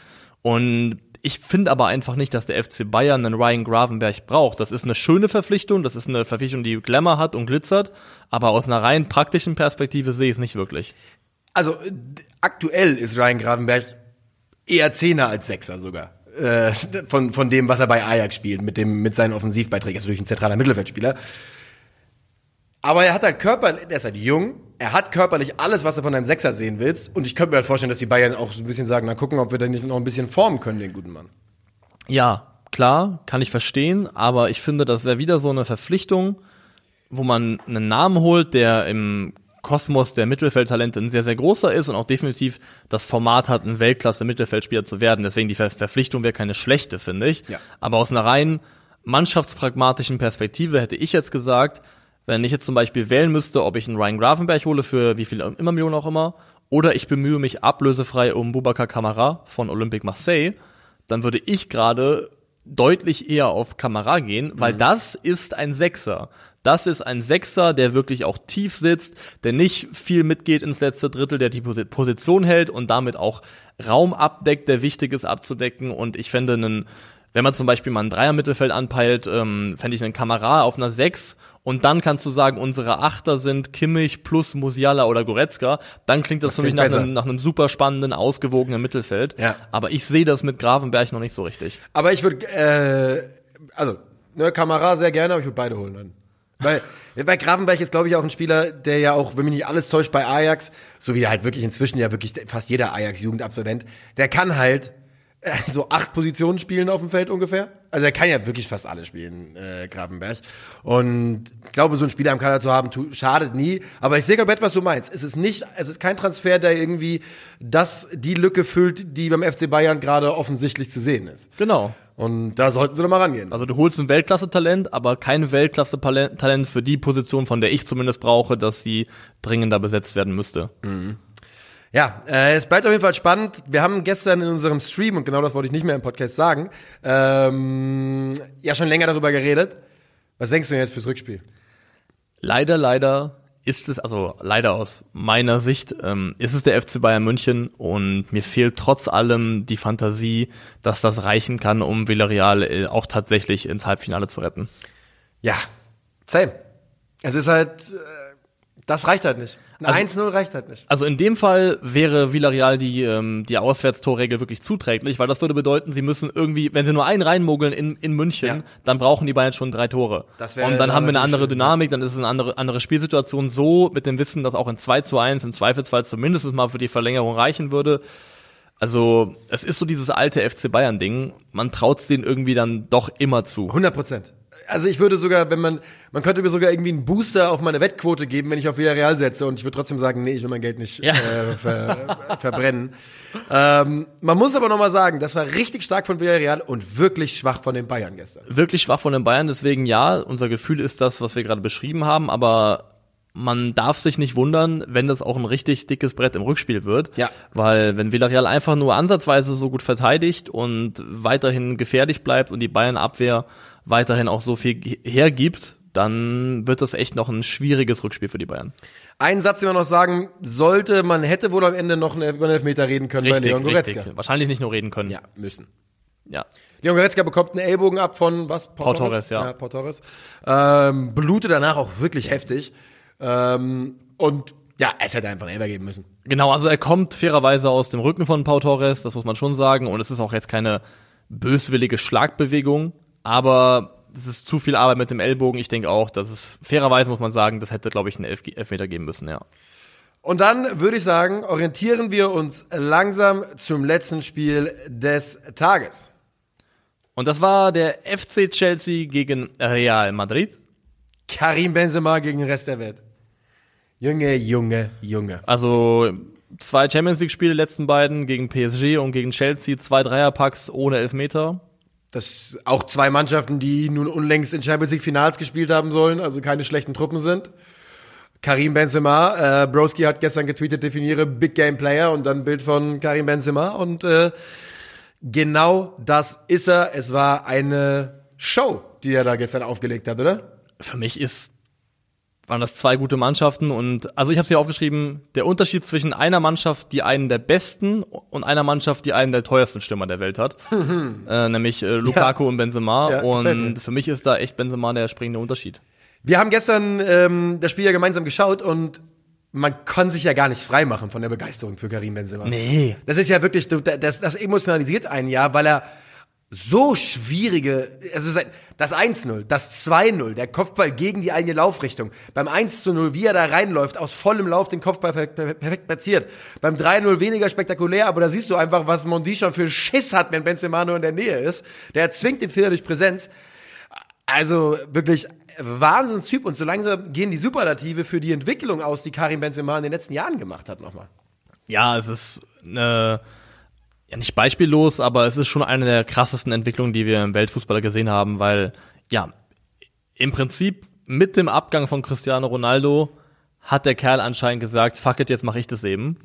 Und ich finde aber einfach nicht, dass der FC Bayern einen Ryan Gravenberg braucht. Das ist eine schöne Verpflichtung, das ist eine Verpflichtung, die Glamour hat und glitzert, aber aus einer rein praktischen Perspektive sehe ich es nicht wirklich. Also aktuell ist Ryan Gravenberg eher Zehner als Sechser sogar. Äh, von, von dem, was er bei Ajax spielt, mit, dem, mit seinen Offensivbeiträgen. Er ist natürlich ein zentraler Mittelfeldspieler. Aber er hat halt körperlich, er ist halt jung, er hat körperlich alles, was du von einem Sechser sehen willst. Und ich könnte mir halt vorstellen, dass die Bayern auch so ein bisschen sagen, na gucken, ob wir denn nicht noch ein bisschen formen können, den guten Mann. Ja, klar, kann ich verstehen, aber ich finde, das wäre wieder so eine Verpflichtung, wo man einen Namen holt, der im Kosmos der Mittelfeldtalente ein sehr, sehr großer ist und auch definitiv das Format hat, ein Weltklasse-Mittelfeldspieler zu werden. Deswegen die Ver Verpflichtung wäre keine schlechte, finde ich. Ja. Aber aus einer rein mannschaftspragmatischen Perspektive hätte ich jetzt gesagt, wenn ich jetzt zum Beispiel wählen müsste, ob ich einen Ryan Gravenberg hole für wie viel immer Millionen auch immer, oder ich bemühe mich ablösefrei um Boubacar Kamara von Olympique Marseille, dann würde ich gerade deutlich eher auf Kamara gehen, weil mhm. das ist ein Sechser. Das ist ein Sechser, der wirklich auch tief sitzt, der nicht viel mitgeht ins letzte Drittel, der die Position hält und damit auch Raum abdeckt, der wichtig ist abzudecken. Und ich fände einen, wenn man zum Beispiel mal ein Dreier-Mittelfeld anpeilt, ähm, fände ich einen Kamera auf einer Sechs und dann kannst du sagen, unsere Achter sind Kimmich plus Musiala oder Goretzka, dann klingt das, das für mich nach einem, nach einem super spannenden, ausgewogenen Mittelfeld. Ja. Aber ich sehe das mit Gravenberg noch nicht so richtig. Aber ich würde, äh, also, ne, Kamera sehr gerne, aber ich würde beide holen dann. Weil bei Gravenberg ist, glaube ich, auch ein Spieler, der ja auch, wenn mich nicht alles täuscht, bei Ajax, so wie halt wirklich inzwischen ja wirklich fast jeder Ajax-Jugendabsolvent, der kann halt so acht Positionen spielen auf dem Feld ungefähr. Also er kann ja wirklich fast alle spielen, äh, Gravenberg. Und ich glaube, so einen Spieler im Kader zu haben, tu, schadet nie. Aber ich sehe komplett, was du meinst. Es ist nicht, es ist kein Transfer, der irgendwie das, die Lücke füllt, die beim FC Bayern gerade offensichtlich zu sehen ist. Genau. Und da sollten sie doch mal rangehen. Also du holst ein Weltklasse-Talent, aber kein Weltklasse-Talent für die Position, von der ich zumindest brauche, dass sie dringender besetzt werden müsste. Mhm. Ja, äh, es bleibt auf jeden Fall spannend. Wir haben gestern in unserem Stream, und genau das wollte ich nicht mehr im Podcast sagen, ähm, ja schon länger darüber geredet. Was denkst du denn jetzt fürs Rückspiel? Leider, leider ist es, also leider aus meiner Sicht, ähm, ist es der FC Bayern München und mir fehlt trotz allem die Fantasie, dass das reichen kann, um Villarreal äh, auch tatsächlich ins Halbfinale zu retten. Ja, same. Es ist halt, äh, das reicht halt nicht. Ein also, 1-0 reicht halt nicht. Also in dem Fall wäre Villarreal die, ähm, die Auswärtstorregel wirklich zuträglich, weil das würde bedeuten, sie müssen irgendwie, wenn sie nur einen reinmogeln in, in München, ja. dann brauchen die Bayern schon drei Tore. Das wäre Und dann haben wir eine andere schön. Dynamik, dann ist es eine andere, andere Spielsituation so, mit dem Wissen, dass auch in 2 zu 1 im Zweifelsfall zumindest mal für die Verlängerung reichen würde. Also, es ist so dieses alte FC Bayern-Ding. Man traut es denen irgendwie dann doch immer zu. 100 Prozent also ich würde sogar, wenn man, man könnte mir sogar irgendwie einen Booster auf meine Wettquote geben, wenn ich auf Villarreal setze und ich würde trotzdem sagen, nee, ich will mein Geld nicht ja. äh, ver, verbrennen. ähm, man muss aber nochmal sagen, das war richtig stark von Villarreal und wirklich schwach von den Bayern gestern. Wirklich schwach von den Bayern, deswegen ja, unser Gefühl ist das, was wir gerade beschrieben haben, aber man darf sich nicht wundern, wenn das auch ein richtig dickes Brett im Rückspiel wird. Ja. Weil wenn Villarreal einfach nur ansatzweise so gut verteidigt und weiterhin gefährlich bleibt und die Bayern Abwehr weiterhin auch so viel hergibt, dann wird das echt noch ein schwieriges Rückspiel für die Bayern. Einen Satz, den man noch sagen sollte, man hätte wohl am Ende noch über einen Elfmeter reden können richtig, bei Leon Goretzka. Richtig. Wahrscheinlich nicht nur reden können. Ja, müssen. Ja. Leon Goretzka bekommt einen Ellbogen ab von was? Pau, Pau Torres? Torres, ja. ja Pau Torres. Ähm, blute danach auch wirklich heftig. Ähm, und ja, es hätte einfach einen Elber geben müssen. Genau, also er kommt fairerweise aus dem Rücken von Pau Torres, das muss man schon sagen. Und es ist auch jetzt keine böswillige Schlagbewegung aber es ist zu viel Arbeit mit dem Ellbogen. Ich denke auch, dass es fairerweise muss man sagen, das hätte, glaube ich, einen Elf Elfmeter geben müssen, ja. Und dann würde ich sagen, orientieren wir uns langsam zum letzten Spiel des Tages. Und das war der FC Chelsea gegen Real Madrid. Karim Benzema gegen den Rest der Welt. Junge, Junge, Junge. Also zwei Champions League Spiele, letzten beiden gegen PSG und gegen Chelsea, zwei Dreierpacks ohne Elfmeter. Das auch zwei Mannschaften, die nun unlängst in Champions League Finals gespielt haben sollen, also keine schlechten Truppen sind. Karim Benzema, äh, Broski hat gestern getweetet, definiere Big Game Player und dann ein Bild von Karim Benzema und äh, genau das ist er. Es war eine Show, die er da gestern aufgelegt hat, oder? Für mich ist waren das zwei gute Mannschaften und also ich habe hier aufgeschrieben, der Unterschied zwischen einer Mannschaft, die einen der besten und einer Mannschaft, die einen der teuersten Stürmer der Welt hat, äh, nämlich äh, Lukaku Ja. und Benzema Ja, und für mich ist da echt Benzema der springende Unterschied. Wir haben gestern ähm, das Spiel ja gemeinsam geschaut und man kann sich ja gar nicht freimachen von der Begeisterung für Karim Benzema. Nee. Das ist ja wirklich, das, das emotionalisiert einen ja, weil er so schwierige, also das 1-0, das 2-0, der Kopfball gegen die eigene Laufrichtung. Beim 1-0, wie er da reinläuft, aus vollem Lauf den Kopfball per, per, perfekt platziert. Beim 3-0 weniger spektakulär, aber da siehst du einfach, was Mondi schon für Schiss hat, wenn Benzema nur in der Nähe ist. Der erzwingt den Fehler durch Präsenz. Also wirklich Wahnsinnstyp und so langsam gehen die Superlative für die Entwicklung aus, die Karim Benzema in den letzten Jahren gemacht hat nochmal. Ja, es ist eine, ja nicht beispiellos, aber es ist schon eine der krassesten Entwicklungen, die wir im Weltfußballer gesehen haben, weil ja, im Prinzip mit dem Abgang von Cristiano Ronaldo hat der Kerl anscheinend gesagt, fuck it, jetzt mache ich das eben.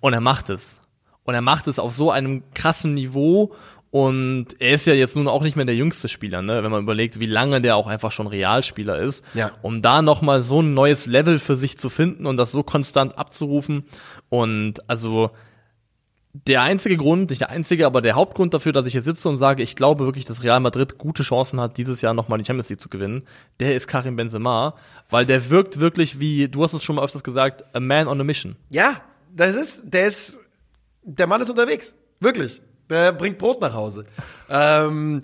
Und er macht es. Und er macht es auf so einem krassen Niveau und er ist ja jetzt nun auch nicht mehr der jüngste Spieler, ne? wenn man überlegt, wie lange der auch einfach schon Realspieler ist. Ja. Um da nochmal so ein neues Level für sich zu finden und das so konstant abzurufen. Und also der einzige Grund, nicht der einzige, aber der Hauptgrund dafür, dass ich hier sitze und sage, ich glaube wirklich, dass Real Madrid gute Chancen hat, dieses Jahr nochmal die Champions League zu gewinnen, der ist Karim Benzema, weil der wirkt wirklich wie, du hast es schon mal öfters gesagt, a man on a mission. Ja, das ist, der ist, der Mann ist unterwegs. Wirklich. Der bringt Brot nach Hause. ähm,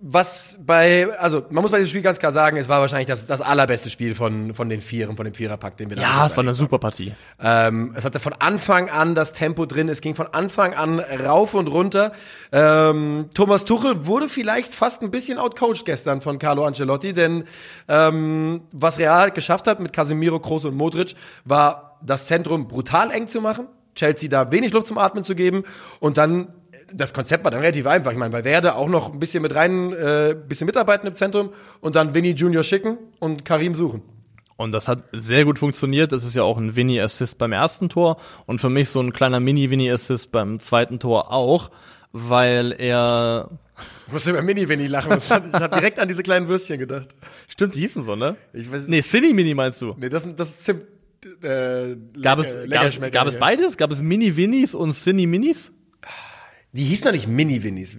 was bei, also man muss bei diesem Spiel ganz klar sagen, es war wahrscheinlich das, das allerbeste Spiel von, von den Vieren, von dem Viererpack, den wir da Ja, bisher es war eine super Partie. Ähm, es hatte von Anfang an das Tempo drin, es ging von Anfang an rauf und runter. Ähm, Thomas Tuchel wurde vielleicht fast ein bisschen outcoached gestern von Carlo Ancelotti, denn ähm, was Real geschafft hat mit Casemiro, Kroos und Modric, war das Zentrum brutal eng zu machen, Chelsea da wenig Luft zum Atmen zu geben und dann das Konzept war dann relativ einfach. Ich meine, bei Werde auch noch ein bisschen mit rein, äh, bisschen mitarbeiten im Zentrum und dann Vinny Junior schicken und Karim suchen. Und das hat sehr gut funktioniert. Das ist ja auch ein Winnie-Assist beim ersten Tor und für mich so ein kleiner Mini-Winnie-Assist beim zweiten Tor auch, weil er, Ich musste über Mini-Winnie lachen. Ich habe direkt an diese kleinen Würstchen gedacht. stimmt, die hießen so, ne? Ich weiß, Nee, Cine-Mini meinst du? nee, das, sind- das ist Zimt. Äh, Gab es, gab, gab es beides? Gab es Mini-Winnies und Cine-Minis? Die hießen doch nicht Mini-Winnies.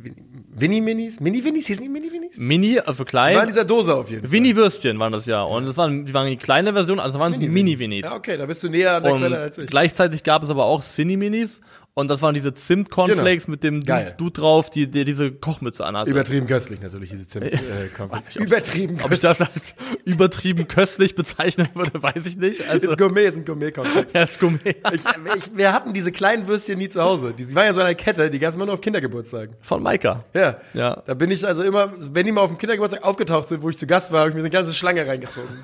Winnie-Minis? Mini-Winnies? Hießen die Mini-Winnies? Mini, also War klein. in dieser Dose auf jeden Fall. Winnie-Würstchen waren das ja. Und das waren, die waren die kleine Version, also waren es Mini-Winnies. Ja, okay, da bist du näher an der Quelle als Und ich. gleichzeitig gab es aber auch Cine-Minis. Und das waren diese Zimt-Cornflakes Genau. mit dem Geil. Dude drauf, die, der diese Kochmütze anhatte. Übertrieben köstlich natürlich, diese Zimt. Äh. Übertrieben Ob ich das als übertrieben köstlich bezeichnen würde, weiß ich nicht. Also, ist Gourmet, ist ein Gourmet-Konfekt. ja, ist Gourmet. Ich, ich, wir hatten diese kleinen Würstchen nie zu Hause. Die, die waren ja so eine Kette, die gab es immer nur auf Kindergeburtstagen. Von Maika. Ja. Ja. Da bin ich also immer, wenn die mal auf dem Kindergeburtstag aufgetaucht sind, wo ich zu Gast war, habe ich mir eine ganze Schlange reingezogen.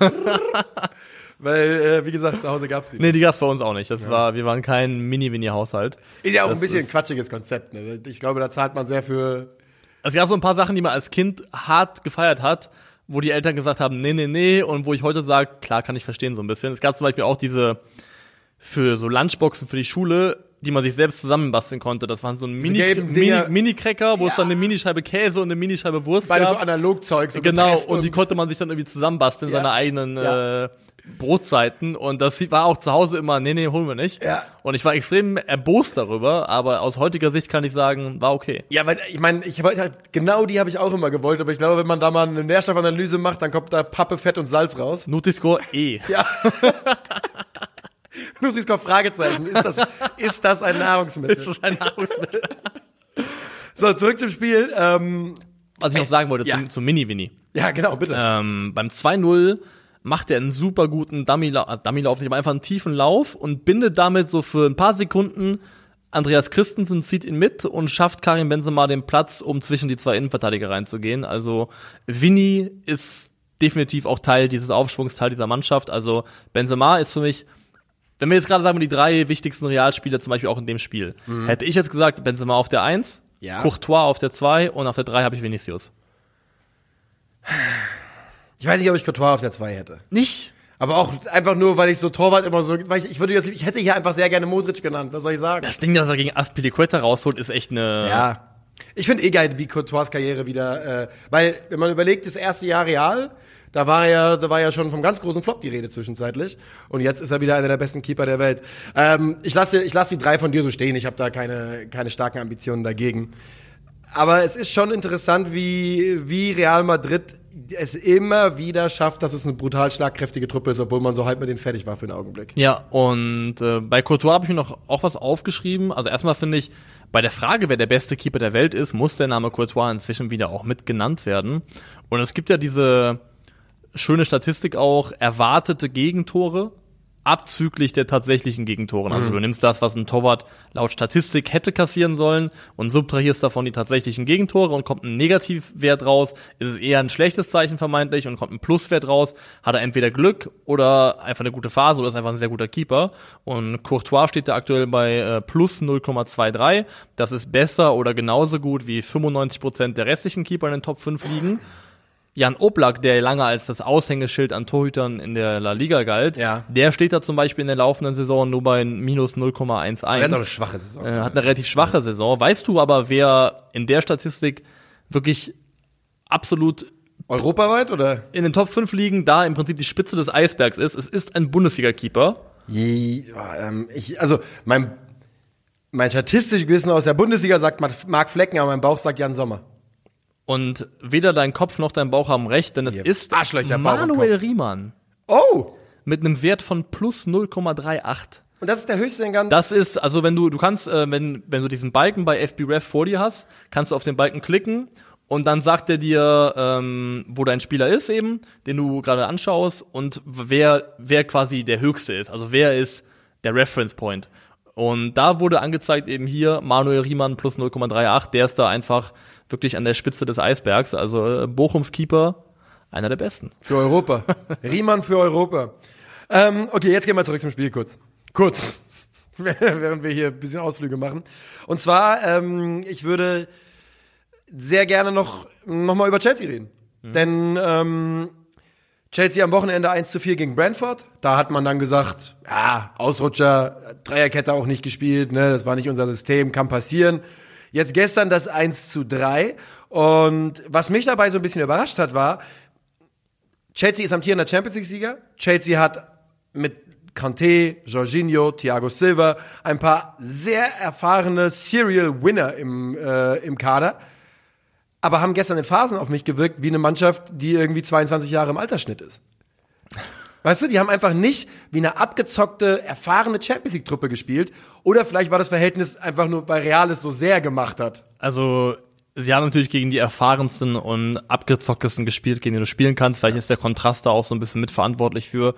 Weil, äh, wie gesagt, zu Hause gab's die. Nee, die gab's bei uns auch nicht. Das war, wir waren kein Mini-Winnie-Haushalt. Ist ja auch Das ein bisschen ein quatschiges Konzept. Ne? Ich glaube, da zahlt man sehr für. Es gab so ein paar Sachen, die man als Kind hart gefeiert hat, wo die Eltern gesagt haben, nee, nee, nee, und wo ich heute sage, klar, kann ich verstehen so ein bisschen. Es gab zum Beispiel auch diese, für so Lunchboxen für die Schule, die man sich selbst zusammenbasteln konnte. Das waren so ein Mini, Mini, Dinger. Mini-Cracker, wo es Ja. dann eine Minischeibe Käse und eine Minischeibe Wurst Beides so gab. Analogzeug, so genau, und die konnte man sich dann irgendwie zusammenbasteln, Ja. seine eigenen Ja. äh, Brotzeiten. Und das war auch zu Hause immer, nee, nee, holen wir nicht. Ja. Und ich war extrem erbost darüber, aber aus heutiger Sicht kann ich sagen, war okay. Ja, weil ich meine, ich wollte halt, genau die habe ich auch immer gewollt, aber ich glaube, wenn man da mal eine Nährstoffanalyse macht, dann kommt da Pappe, Fett und Salz raus. Nutri-Score E. Ja. Nutri-Score Fragezeichen. Ist das, ist das ein Nahrungsmittel? Das ist ein Nahrungsmittel. So, zurück zum Spiel. Ähm, Was ich noch sagen wollte Ja. zum, zum Mini-Winnie. ja, genau, bitte. Ähm, beim 2-0 macht er einen super guten Dummy-Lauf, äh, Dummy-Lauf nicht, aber einfach einen tiefen Lauf und bindet damit so für ein paar Sekunden Andreas Christensen zieht ihn mit und schafft Karim Benzema den Platz, um zwischen die zwei Innenverteidiger reinzugehen. Also Vinny ist definitiv auch Teil dieses Aufschwungs, Teil dieser Mannschaft. Also Benzema ist für mich, wenn wir jetzt gerade sagen, die drei wichtigsten Realspieler zum Beispiel auch in dem Spiel, mhm. hätte ich jetzt gesagt, Benzema auf der Eins, ja. Courtois auf der Zwei und auf der Drei habe ich Vinicius. Ich weiß nicht, ob ich Courtois auf der 2 hätte. Nicht? Aber auch einfach nur, weil ich so Torwart immer so, weil ich, ich würde jetzt, ich hätte hier einfach sehr gerne Modric genannt. Was soll ich sagen? Das Ding, das er gegen Aspilicueta rausholt, ist echt eine. Ja. Ich finde eh geil, wie Courtois Karriere wieder, äh, weil, wenn man überlegt, das erste Jahr Real, da war ja, da war ja schon vom ganz großen Flop die Rede zwischenzeitlich. Und jetzt ist er wieder einer der besten Keeper der Welt. Ähm, ich lasse, ich lasse die drei von dir so stehen. Ich habe da keine, keine starken Ambitionen dagegen. Aber es ist schon interessant, wie, wie Real Madrid es immer wieder schafft, dass es eine brutal schlagkräftige Truppe ist, obwohl man so halb mit denen fertig war für den Augenblick. Ja, und äh, bei Courtois habe ich mir noch auch was aufgeschrieben. Also erstmal finde ich, bei der Frage, wer der beste Keeper der Welt ist, muss der Name Courtois inzwischen wieder auch mit genannt werden. Und es gibt ja diese schöne Statistik auch, erwartete Gegentore abzüglich der tatsächlichen Gegentoren. Also mhm. du nimmst das, was ein Torwart laut Statistik hätte kassieren sollen und subtrahierst davon die tatsächlichen Gegentore und kommt ein Negativwert raus, ist es eher ein schlechtes Zeichen vermeintlich und kommt ein Pluswert raus, hat er entweder Glück oder einfach eine gute Phase oder ist einfach ein sehr guter Keeper. Und Courtois steht da aktuell bei äh, plus 0,23. Das ist besser oder genauso gut wie 95 Prozent der restlichen Keeper in den Top 5 liegen. Jan Oblak, der lange als das Aushängeschild an Torhütern in der La Liga galt, ja. der steht da zum Beispiel in der laufenden Saison nur bei minus 0,11. Er hat eine schwache Saison. Äh, hat eine relativ schwache Saison. Weißt du aber, wer in der Statistik wirklich absolut Europaweit oder? In den Top 5 liegen, da im Prinzip die Spitze des Eisbergs ist. Es ist ein Bundesliga-Keeper. Ähm, ich, also mein, mein statistisches Wissen aus der Bundesliga sagt Marc Flecken, aber mein Bauch sagt Jan Sommer. Und weder dein Kopf noch dein Bauch haben recht, denn es Hier. ist Arschlöcher, Manuel Riemann. Oh! Mit einem Wert von plus 0,38. Und das ist der höchste in ganz. Das ist, also wenn du, du kannst, äh, wenn, wenn du diesen Balken bei FBref vor dir hast, kannst du auf den Balken klicken und dann sagt er dir, ähm, wo dein Spieler ist eben, den du gerade anschaust und wer, wer quasi der höchste ist. Also wer ist der Reference Point. Und da wurde angezeigt eben hier Manuel Riemann plus 0,38, der ist da einfach wirklich an der Spitze des Eisbergs. Also äh, Bochums Keeper, einer der besten. Für Europa. Riemann für Europa. Ähm, okay, jetzt gehen wir zurück zum Spiel kurz. Kurz. Während wir hier ein bisschen Ausflüge machen. Und zwar, ähm, ich würde sehr gerne noch, noch mal über Chelsea reden. Mhm. Denn ähm, Chelsea am Wochenende 1 zu 4 gegen Brentford. Da hat man dann gesagt, ja, Ausrutscher, Dreierkette auch nicht gespielt, ne, das war nicht unser System, kann passieren. Jetzt gestern das 1 zu 3. Und was mich dabei so ein bisschen überrascht hat, war, Chelsea ist amtierender Champions League-Sieger. Chelsea hat mit Kanté, Jorginho, Thiago Silva ein paar sehr erfahrene Serial Winner im, äh, im Kader. Aber haben gestern in Phasen auf mich gewirkt wie eine Mannschaft, die irgendwie 22 Jahre im Altersschnitt ist. Weißt du, die haben einfach nicht wie eine abgezockte, erfahrene Champions League-Truppe gespielt. Oder vielleicht war das Verhältnis einfach nur, weil Real es so sehr gemacht hat. Also, sie haben natürlich gegen die erfahrensten und abgezocktesten gespielt, gegen die du spielen kannst. Vielleicht ist der Kontrast da auch so ein bisschen mitverantwortlich für.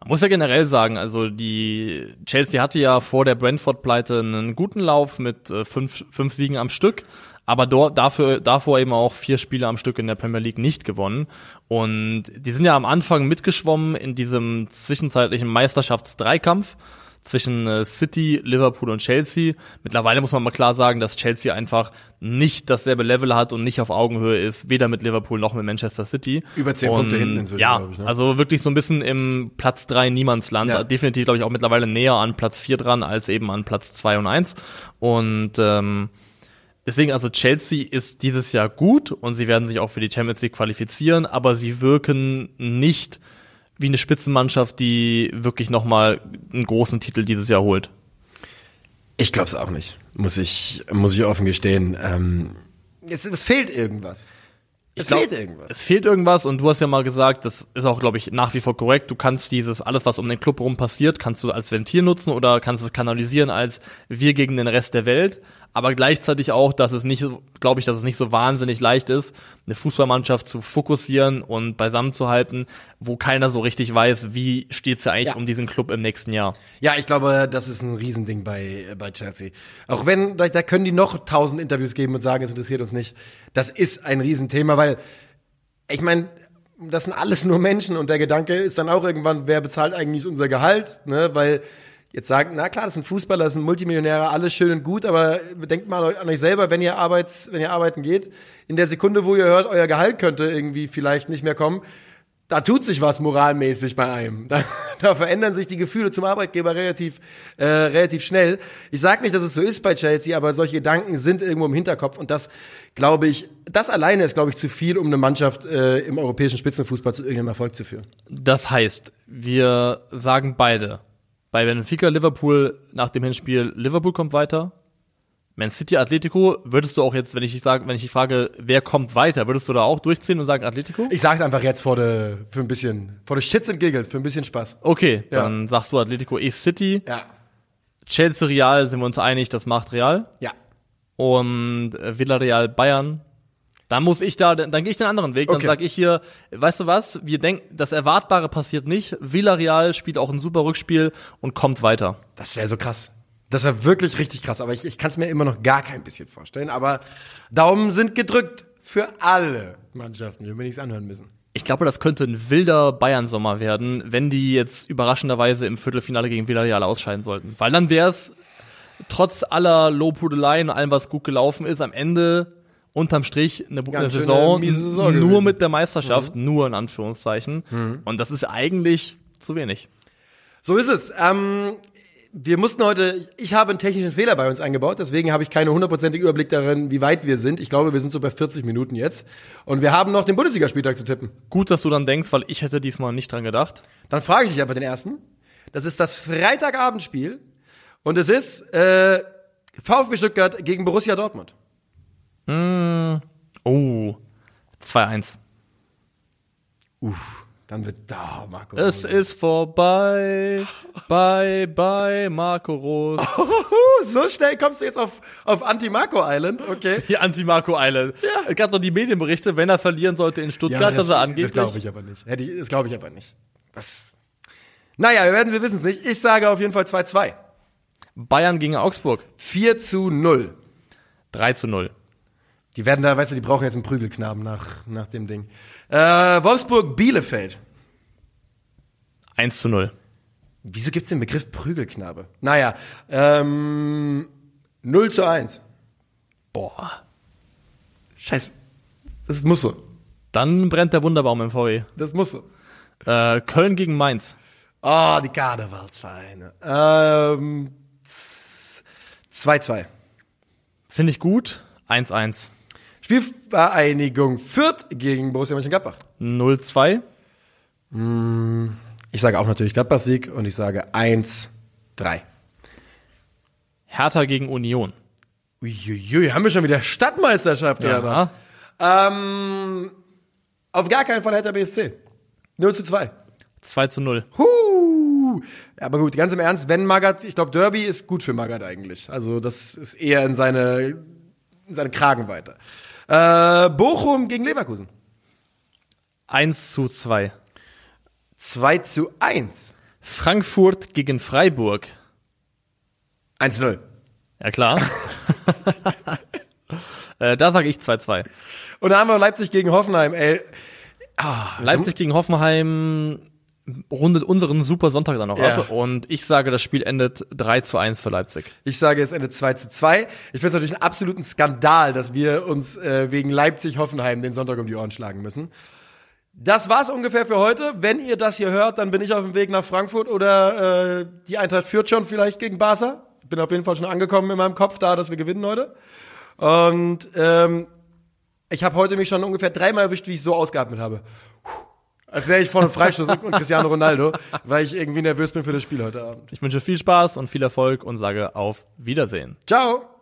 Man muss ja generell sagen, also die Chelsea hatte ja vor der Brentford-Pleite einen guten Lauf mit äh, fünf, fünf Siegen am Stück aber dort, dafür, davor eben auch vier Spiele am Stück in der Premier League nicht gewonnen. Und die sind ja am Anfang mitgeschwommen in diesem zwischenzeitlichen Meisterschaftsdreikampf zwischen äh, City, Liverpool und Chelsea. Mittlerweile muss man mal klar sagen, dass Chelsea einfach nicht dasselbe Level hat und nicht auf Augenhöhe ist, weder mit Liverpool noch mit Manchester City. Über zehn Punkte hinten inzwischen, Ja, ich, ne? also wirklich so ein bisschen im Platz drei Niemandsland. Ja. Definitiv, glaube ich, auch mittlerweile näher an Platz vier dran als eben an Platz zwei und eins. Und ähm, Deswegen also Chelsea ist dieses Jahr gut und sie werden sich auch für die Champions League qualifizieren, aber sie wirken nicht wie eine Spitzenmannschaft, die wirklich nochmal einen großen Titel dieses Jahr holt. Ich glaube es auch nicht, muss ich, muss ich offen gestehen. Ähm, es, es fehlt irgendwas. Es glaub, fehlt irgendwas. Es fehlt irgendwas und du hast ja mal gesagt, das ist auch, glaube ich, nach wie vor korrekt. Du kannst dieses, alles, was um den Club rum passiert, kannst du als Ventil nutzen oder kannst es kanalisieren als wir gegen den Rest der Welt. Aber gleichzeitig auch, dass es nicht, glaube ich, dass es nicht so wahnsinnig leicht ist, eine Fußballmannschaft zu fokussieren und beisammen zu halten, wo keiner so richtig weiß, wie steht's ja eigentlich Ja. um diesen Club im nächsten Jahr. Ja, ich glaube, das ist ein Riesending bei, bei Chelsea. Auch wenn, da, da können die noch tausend Interviews geben und sagen, es interessiert uns nicht. Das ist ein Riesenthema, weil, ich meine, das sind alles nur Menschen und der Gedanke ist dann auch irgendwann, wer bezahlt eigentlich unser Gehalt, ne, weil jetzt sagen, na klar, das sind Fußballer, das sind Multimillionäre, alles schön und gut, aber denkt mal an euch selber, wenn ihr arbeits, wenn ihr arbeiten geht, in der Sekunde, wo ihr hört, euer Gehalt könnte irgendwie vielleicht nicht mehr kommen, da tut sich was moralmäßig bei einem. Da, da verändern sich die Gefühle zum Arbeitgeber relativ, äh, relativ schnell. Ich sage nicht, dass es so ist bei Chelsea, aber solche Gedanken sind irgendwo im Hinterkopf und das, glaube ich, das alleine ist, glaube ich, zu viel, um eine Mannschaft äh, im europäischen Spitzenfußball zu irgendeinem Erfolg zu führen. Das heißt, wir sagen beide, bei Benfica Liverpool nach dem Hinspiel, Liverpool kommt weiter. Man City Atletico, würdest du auch jetzt, wenn ich dich sage, wenn ich dich frage, wer kommt weiter, würdest du da auch durchziehen und sagen Atletico? Ich sage es einfach jetzt vor der, für ein bisschen, vor der Shits and Giggles, für ein bisschen Spaß. Okay, Ja. dann sagst du Atletico E City. Ja. Chelsea Real sind wir uns einig, das macht Real. Ja. Und Villarreal Bayern. Dann muss ich da, dann, dann gehe ich den anderen Weg. Dann Okay. sage ich hier, weißt du was? Wir denken, das Erwartbare passiert nicht. Villarreal spielt auch ein super Rückspiel und kommt weiter. Das wäre so krass. Das wäre wirklich richtig krass, aber ich, ich kann es mir immer noch gar kein bisschen vorstellen. Aber Daumen sind gedrückt für alle Mannschaften, wir nichts anhören müssen. Ich glaube, das könnte ein wilder Bayern-Sommer werden, wenn die jetzt überraschenderweise im Viertelfinale gegen Villarreal ausscheiden sollten. Weil dann wäre es trotz aller Lobhudeleien und allem, was gut gelaufen ist, am Ende unterm Strich eine, eine Saison, Saison nur gewesen. Mhm. mit der Meisterschaft, nur in Anführungszeichen. Und das ist eigentlich zu wenig. So ist es. Ähm, wir mussten heute, ich habe einen technischen Fehler bei uns eingebaut, deswegen habe ich keinen hundertprozentigen Überblick darin, wie weit wir sind. Ich glaube, wir sind so bei 40 Minuten jetzt. Und wir haben noch den Bundesligaspieltag zu tippen. Gut, dass du dann denkst, weil ich hätte diesmal nicht dran gedacht. Dann frage ich dich einfach den ersten. Das ist das Freitagabendspiel und es ist äh, VfB Stuttgart gegen Borussia Dortmund. Oh, 2-1. Dann wird da, Marco. Es ist vorbei, bye, bye, Marco Rose. Uh, so schnell kommst du jetzt auf, auf Anti-Marco Island, okay. Die Anti-Marco Eile. Ja. Gab doch die Medienberichte, wenn er verlieren sollte in Stuttgart, dass er angeblich. Das glaube ich aber nicht. Hätte ich, das glaube ich aber nicht. Das. Naja, wir werden, wir wissen es nicht. Ich sage auf jeden Fall 2-2. Bayern gegen Augsburg. 4 zu 0. 3 zu 0. Die werden da, weißt du, die brauchen jetzt einen Prügelknaben nach, nach dem Ding. Äh, Wolfsburg, Bielefeld. 1 zu 0. Wieso gibt's den Begriff Prügelknabe? Naja, ähm, 0 zu 1. Boah. Scheiße. Das muss so. Dann brennt der Wunderbaum im VW. Das muss so. Äh, Köln gegen Mainz. Oh, die Karnevalsvereine. Ähm, 2-2. Finde ich gut. 1-1. Spielvereinigung Fürth gegen Borussia Mönchengladbach. 0-2. Ich sage auch natürlich Gladbach-Sieg und ich sage 1-3. Hertha gegen Union. Uiuiui, haben wir schon wieder Stadtmeisterschaft oder was? Ähm, auf gar keinen Fall Hertha BSC. 0 zu 2. 2 zu 0. Huh. Ja, aber gut, ganz im Ernst, wenn Magath, ich glaube, Derby ist gut für Magath eigentlich. Also das ist eher in seine, in seine Kragenweite. Äh, Bochum gegen Leverkusen. 1 zu 2. 2 zu 1. Frankfurt gegen Freiburg. 1-0. Ja klar. äh, da sage ich 2-2. Und dann haben wir Leipzig gegen Hoffenheim, ey. Leipzig gegen Hoffenheim rundet unseren super Sonntag dann noch Ja. ab. Und ich sage, das Spiel endet 3 zu 1 für Leipzig. Ich sage, es endet 2 zu 2. Ich finde es natürlich einen absoluten Skandal, dass wir uns äh, wegen Leipzig-Hoffenheim den Sonntag um die Ohren schlagen müssen. Das war's ungefähr für heute. Wenn ihr das hier hört, dann bin ich auf dem Weg nach Frankfurt oder äh, die Eintracht führt schon vielleicht gegen Barca. Bin auf jeden Fall schon angekommen in meinem Kopf da, dass wir gewinnen heute. Und ähm, ich habe heute mich schon ungefähr dreimal erwischt, wie ich so ausgeatmet habe. Als wäre ich vor einem Freistoß und Cristiano Ronaldo, weil ich irgendwie nervös bin für das Spiel heute Abend. Ich wünsche viel Spaß und viel Erfolg und sage auf Wiedersehen. Ciao!